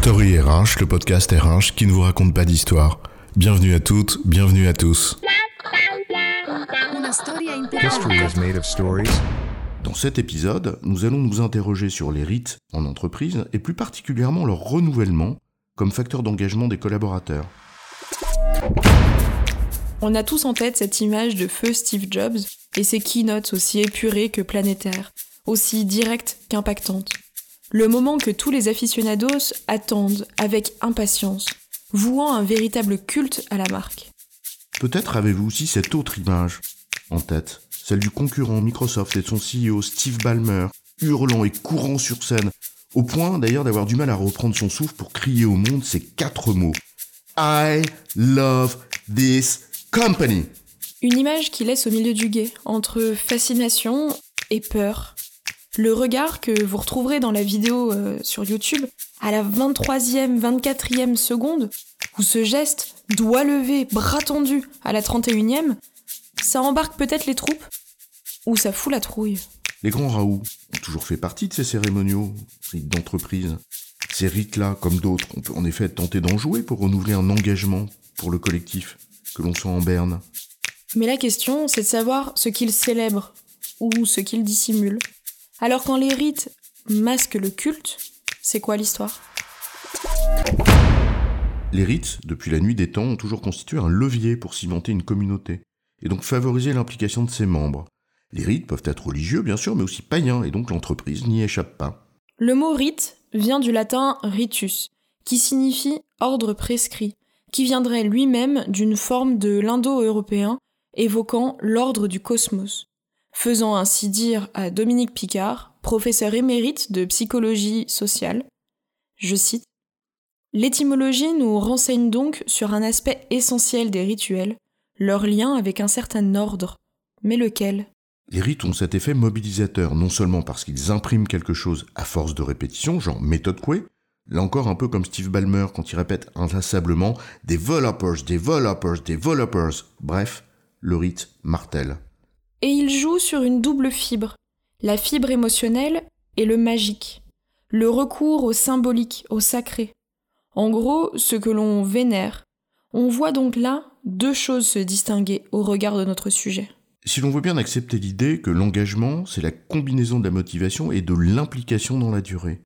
Story RH, le podcast RH qui ne vous raconte pas d'histoire. Bienvenue à toutes, bienvenue à tous. History is made of stories. Dans cet épisode, nous allons nous interroger sur les rites en entreprise et plus particulièrement leur renouvellement comme facteur d'engagement des collaborateurs. On a tous en tête cette image de feu Steve Jobs et ses keynotes aussi épurées que planétaires, aussi directes qu'impactantes. Le moment que tous les aficionados attendent avec impatience, vouant un véritable culte à la marque. Peut-être avez-vous aussi cette autre image en tête, celle du concurrent Microsoft et de son CEO Steve Ballmer, hurlant et courant sur scène, au point d'ailleurs d'avoir du mal à reprendre son souffle pour crier au monde ces quatre mots. I love this company. Une image qui laisse au milieu du guet, entre fascination et peur, le regard que vous retrouverez dans la vidéo euh, sur YouTube à la 23e, 24e seconde, où ce geste, doigt levé, bras tendu à la 31e, ça embarque peut-être les troupes, ou ça fout la trouille. Les grands Raoult ont toujours fait partie de ces cérémoniaux, rites d'entreprise. Ces rites-là, comme d'autres, on peut en effet tenté d'en jouer pour renouveler un engagement pour le collectif que l'on sent en berne. Mais la question, c'est de savoir ce qu'ils célèbrent, ou ce qu'ils dissimulent. Alors quand les rites masquent le culte, c'est quoi l'histoire? Les rites, depuis la nuit des temps, ont toujours constitué un levier pour cimenter une communauté, et donc favoriser l'implication de ses membres. Les rites peuvent être religieux, bien sûr, mais aussi païens, et donc l'entreprise n'y échappe pas. Le mot rite vient du latin ritus, qui signifie ordre prescrit, qui viendrait lui-même d'une forme de l'indo-européen évoquant l'ordre du cosmos faisant ainsi dire à Dominique Picard, professeur émérite de psychologie sociale, je cite, L'étymologie nous renseigne donc sur un aspect essentiel des rituels, leur lien avec un certain ordre. Mais lequel? Les rites ont cet effet mobilisateur, non seulement parce qu'ils impriment quelque chose à force de répétition, genre méthode Coué, là encore un peu comme Steve Ballmer quand il répète inlassablement Developers, developers, developers. Bref, le rite martèle. Et il joue sur une double fibre, la fibre émotionnelle et le magique, le recours au symbolique, au sacré. En gros, ce que l'on vénère. On voit donc là deux choses se distinguer au regard de notre sujet. Si l'on veut bien accepter l'idée que l'engagement, c'est la combinaison de la motivation et de l'implication dans la durée,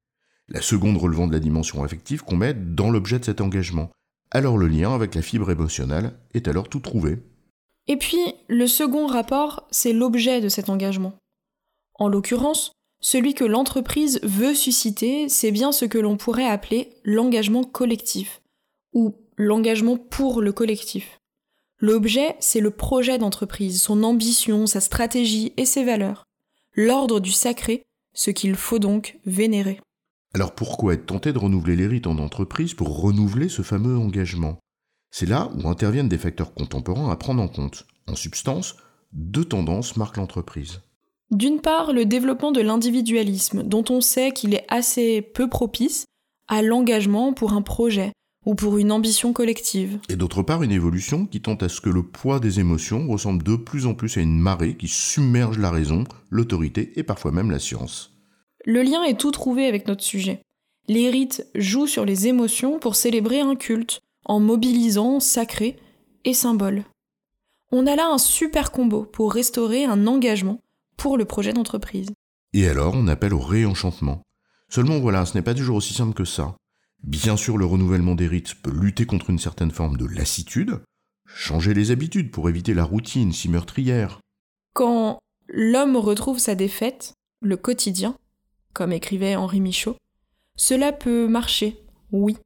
la seconde relevant de la dimension affective qu'on met dans l'objet de cet engagement, alors le lien avec la fibre émotionnelle est alors tout trouvé. Et puis, le second rapport, c'est l'objet de cet engagement. En l'occurrence, celui que l'entreprise veut susciter, c'est bien ce que l'on pourrait appeler l'engagement collectif, ou l'engagement pour le collectif. L'objet, c'est le projet d'entreprise, son ambition, sa stratégie et ses valeurs. L'ordre du sacré, ce qu'il faut donc vénérer. Alors pourquoi être tenté de renouveler les rites en entreprise pour renouveler ce fameux engagement? C'est là où interviennent des facteurs contemporains à prendre en compte. En substance, deux tendances marquent l'entreprise. D'une part, le développement de l'individualisme, dont on sait qu'il est assez peu propice à l'engagement pour un projet ou pour une ambition collective. Et d'autre part, une évolution qui tente à ce que le poids des émotions ressemble de plus en plus à une marée qui submerge la raison, l'autorité et parfois même la science. Le lien est tout trouvé avec notre sujet. Les rites jouent sur les émotions pour célébrer un culte, en mobilisant sacré et symbole. On a là un super combo pour restaurer un engagement pour le projet d'entreprise. Et alors, on appelle au réenchantement. Seulement voilà, ce n'est pas toujours aussi simple que ça. Bien sûr, le renouvellement des rites peut lutter contre une certaine forme de lassitude, changer les habitudes pour éviter la routine si meurtrière. Quand l'homme retrouve sa défaite, le quotidien, comme écrivait Henri Michaud, cela peut marcher, oui,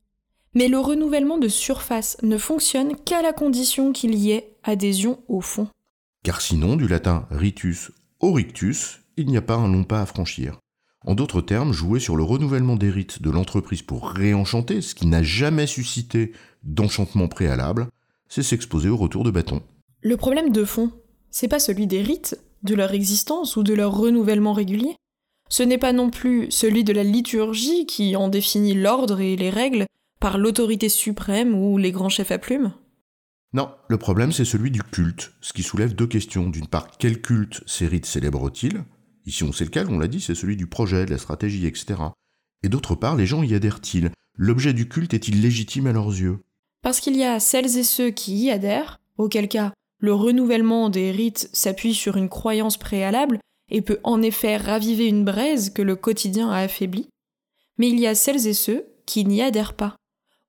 mais le renouvellement de surface ne fonctionne qu'à la condition qu'il y ait adhésion au fond. Car sinon, du latin ritus au rictus, il n'y a pas un long pas à franchir. En d'autres termes, jouer sur le renouvellement des rites de l'entreprise pour réenchanter ce qui n'a jamais suscité d'enchantement préalable, c'est s'exposer au retour de bâton. Le problème de fond, c'est pas celui des rites, de leur existence ou de leur renouvellement régulier. Ce n'est pas non plus celui de la liturgie qui en définit l'ordre et les règles, par l'autorité suprême ou les grands chefs à plumes? Non, le problème c'est celui du culte, ce qui soulève deux questions. D'une part, quel culte ces rites célèbrent-ils Ici on sait lequel, on l'a dit, c'est celui du projet, de la stratégie, etc. Et d'autre part, les gens y adhèrent-ils? L'objet du culte est-il légitime à leurs yeux? Parce qu'il y a celles et ceux qui y adhèrent, auquel cas le renouvellement des rites s'appuie sur une croyance préalable et peut en effet raviver une braise que le quotidien a affaiblie, mais il y a celles et ceux qui n'y adhèrent pas,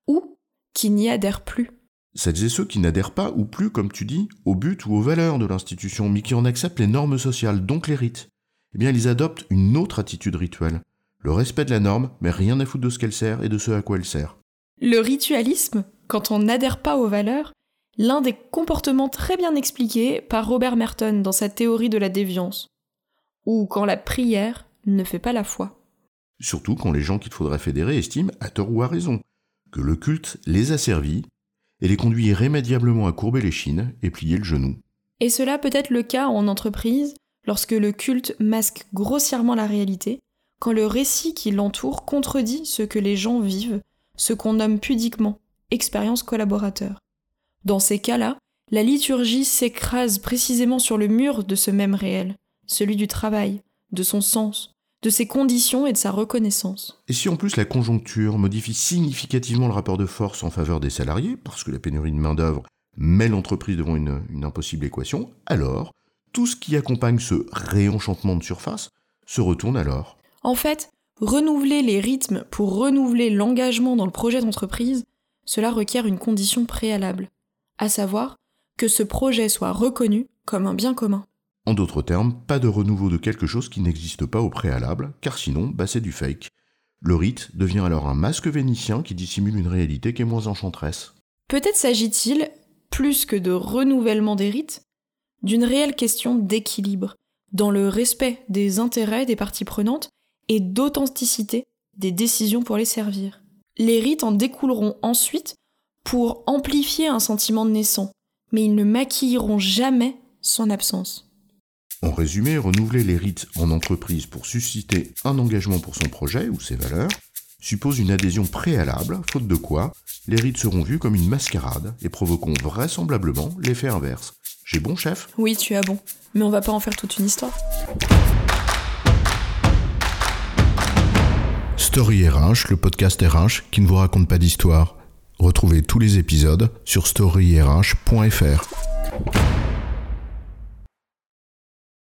ou qui n'y adhèrent plus. Celles et ceux qui n'adhèrent pas ou plus, comme tu dis, au but ou aux valeurs de l'institution, mais qui en acceptent les normes sociales, donc les rites, eh bien ils adoptent une autre attitude rituelle, le respect de la norme, mais rien à foutre de ce qu'elle sert et de ce à quoi elle sert. Le ritualisme, quand on n'adhère pas aux valeurs, l'un des comportements très bien expliqués par Robert Merton dans sa théorie de la déviance, ou quand la prière ne fait pas la foi. Surtout quand les gens qu'il faudrait fédérer estiment, à tort ou à raison, que le culte les a servis et les conduit irrémédiablement à courber les chines et plier le genou. Et cela peut être le cas en entreprise lorsque le culte masque grossièrement la réalité, quand le récit qui l'entoure contredit ce que les gens vivent, ce qu'on nomme pudiquement expérience collaborateur. Dans ces cas-là, la liturgie s'écrase précisément sur le mur de ce même réel, celui du travail, de son sens, de ses conditions et de sa reconnaissance. Et si en plus la conjoncture modifie significativement le rapport de force en faveur des salariés, parce que la pénurie de main-d'œuvre met l'entreprise devant une, une impossible équation, alors tout ce qui accompagne ce réenchantement de surface se retourne alors. En fait, renouveler les rythmes pour renouveler l'engagement dans le projet d'entreprise, cela requiert une condition préalable, à savoir que ce projet soit reconnu comme un bien commun. En d'autres termes, pas de renouveau de quelque chose qui n'existe pas au préalable, car sinon, bah, c'est du fake. Le rite devient alors un masque vénitien qui dissimule une réalité qui est moins enchanteresse. Peut-être s'agit-il, plus que de renouvellement des rites, d'une réelle question d'équilibre, dans le respect des intérêts des parties prenantes et d'authenticité des décisions pour les servir. Les rites en découleront ensuite pour amplifier un sentiment naissant, mais ils ne maquilleront jamais son absence. En résumé, renouveler les rites en entreprise pour susciter un engagement pour son projet ou ses valeurs suppose une adhésion préalable, faute de quoi les rites seront vus comme une mascarade et provoqueront vraisemblablement l'effet inverse. J'ai bon chef? Oui, tu as bon, mais on va pas en faire toute une histoire. Story RH, le podcast RH qui ne vous raconte pas d'histoire. Retrouvez tous les épisodes sur storyrh.fr.